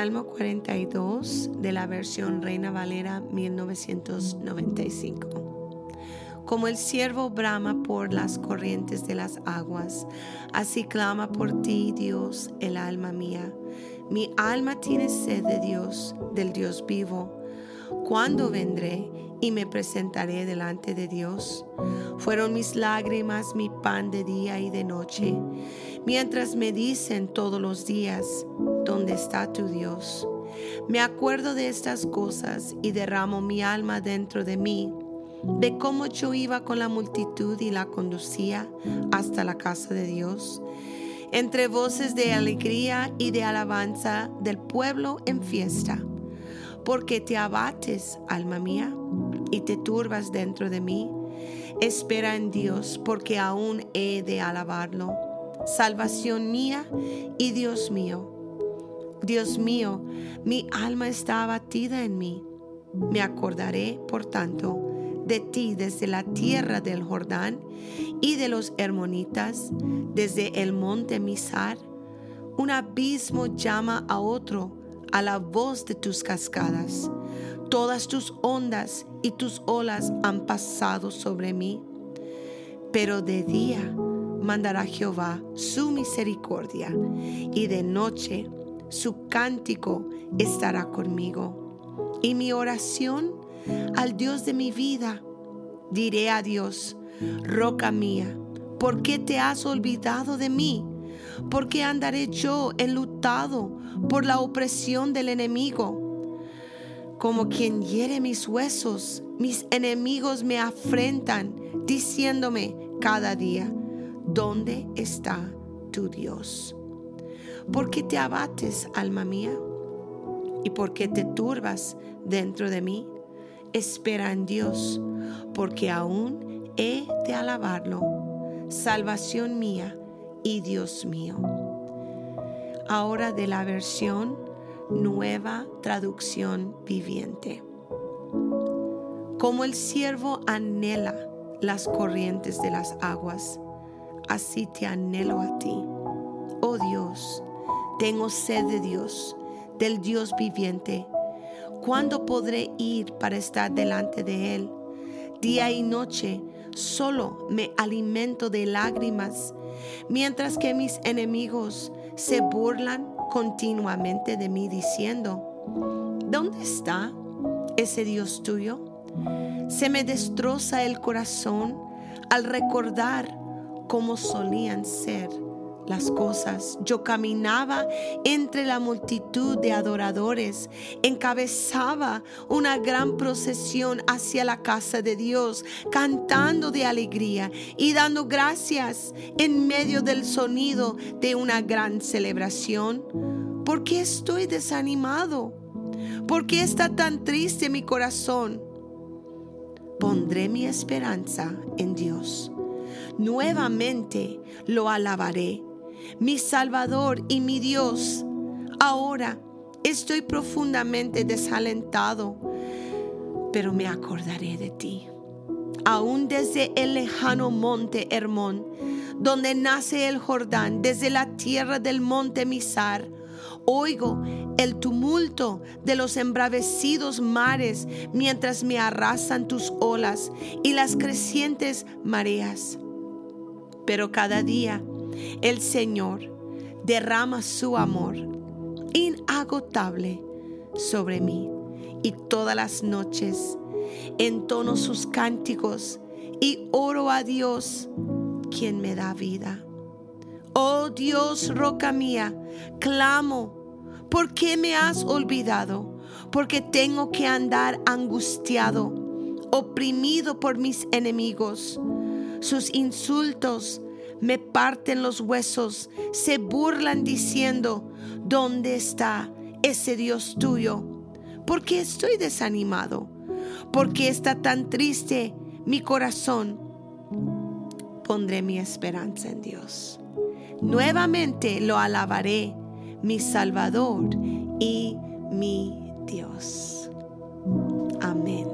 Salmo 42 de la versión Reina Valera 1995. Como el siervo brama por las corrientes de las aguas, así clama por ti, Dios, el alma mía. Mi alma tiene sed de Dios, del Dios vivo. ¿Cuándo vendré y me presentaré delante de Dios? Fueron mis lágrimas mi pan de día y de noche, mientras me dicen todos los días, ¿dónde está tu Dios? Me acuerdo de estas cosas y derramo mi alma dentro de mí, de cómo yo iba con la multitud y la conducía hasta la casa de Dios entre voces de alegría y de alabanza del pueblo en fiesta. Porque te abates, alma mía, y te turbas dentro de mí. Espera en Dios, porque aún he de alabarlo. Salvación mía y Dios mío. Dios mío, mi alma está abatida en mí. Me acordaré, por tanto, de ti desde la tierra del Jordán y de los Hermonitas, desde el monte Misar. Un abismo llama a otro a la voz de tus cascadas. Todas tus ondas y tus olas han pasado sobre mí. Pero de día mandará Jehová su misericordia y de noche su cántico estará conmigo. Y mi oración al Dios de mi vida. Diré a Dios, roca mía, ¿por qué te has olvidado de mí? ¿Por qué andaré yo enlutado por la opresión del enemigo? Como quien hiere mis huesos, mis enemigos me afrentan, diciéndome cada día, ¿dónde está tu Dios? ¿Por qué te abates, alma mía? ¿Y por qué te turbas dentro de mí? espera en Dios, porque aún he de alabarlo, salvación mía y Dios mío. Ahora de la versión nueva traducción viviente. Como el siervo anhela las corrientes de las aguas, así te anhelo a ti. Oh Dios, tengo sed de Dios, del Dios viviente ¿Cuándo podré ir para estar delante de Él? Día y noche solo me alimento de lágrimas, mientras que mis enemigos se burlan continuamente de mí diciendo, ¿dónde está ese Dios tuyo? Se me destroza el corazón al recordar cómo solían ser las cosas. Yo caminaba entre la multitud de adoradores, encabezaba una gran procesión hacia la casa de Dios, cantando de alegría y dando gracias en medio del sonido de una gran celebración. ¿Por qué estoy desanimado? ¿Por qué está tan triste mi corazón? Pondré mi esperanza en Dios. Nuevamente lo alabaré mi Salvador y mi Dios. Ahora estoy profundamente desalentado, pero me acordaré de ti. Aún desde el lejano monte Hermón, donde nace el Jordán, desde la tierra del monte Misar, oigo el tumulto de los embravecidos mares mientras me arrasan tus olas y las crecientes mareas. Pero cada día el Señor derrama su amor inagotable sobre mí y todas las noches entono sus cánticos y oro a Dios quien me da vida. Oh Dios, roca mía, clamo, ¿por qué me has olvidado? Porque tengo que andar angustiado, oprimido por mis enemigos. Sus insultos me parten los huesos, se burlan diciendo, ¿dónde está ese Dios tuyo? ¿Por qué estoy desanimado? ¿Por qué está tan triste mi corazón? Pondré mi esperanza en Dios. Nuevamente lo alabaré, mi Salvador y mi Dios. Amén.